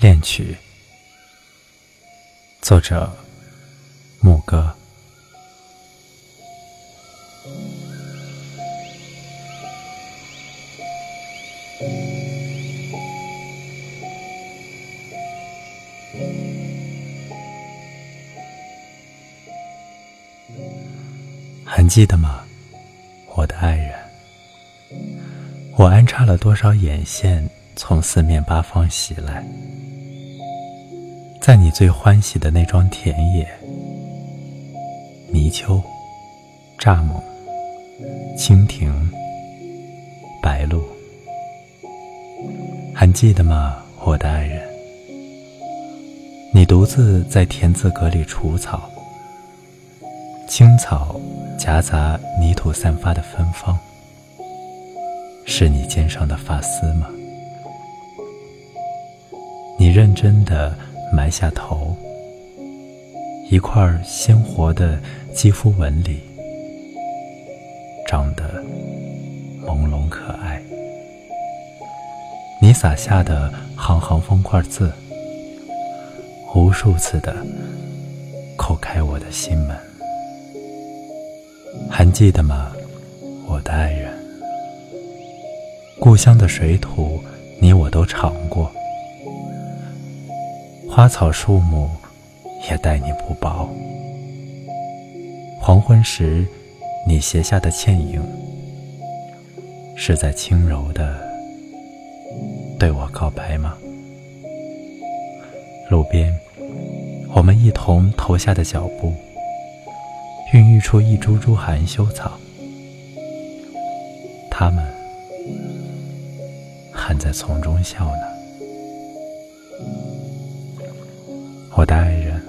恋曲，作者牧歌。还记得吗，我的爱人？我安插了多少眼线，从四面八方袭来，在你最欢喜的那桩田野，泥鳅、蚱蜢、蜻蜓、白鹭，还记得吗，我的爱人？你独自在田字格里除草，青草夹杂泥土散发的芬芳。是你肩上的发丝吗？你认真的埋下头，一块鲜活的肌肤纹理，长得朦胧可爱。你洒下的行行方块字，无数次的叩开我的心门。还记得吗，我的爱人？故乡的水土，你我都尝过；花草树木，也待你不薄。黄昏时，你斜下的倩影，是在轻柔的对我告白吗？路边，我们一同投下的脚步，孕育出一株株含羞草，它们。还在丛中笑呢，我的爱人。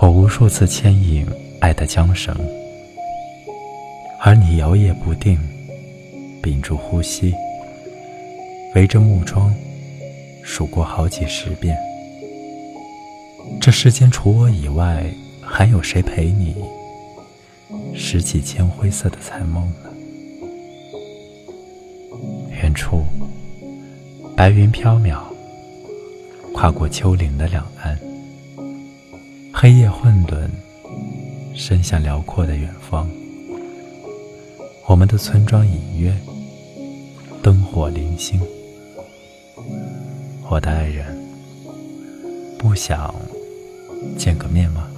我无数次牵引爱的缰绳，而你摇曳不定，屏住呼吸，围着木桩数过好几十遍。这世间除我以外，还有谁陪你拾起铅灰色的残梦呢？远处，白云飘渺，跨过丘陵的两岸，黑夜混沌，伸向辽阔的远方。我们的村庄隐约，灯火零星。我的爱人，不想见个面吗？